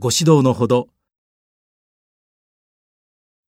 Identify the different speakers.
Speaker 1: ご指導のほど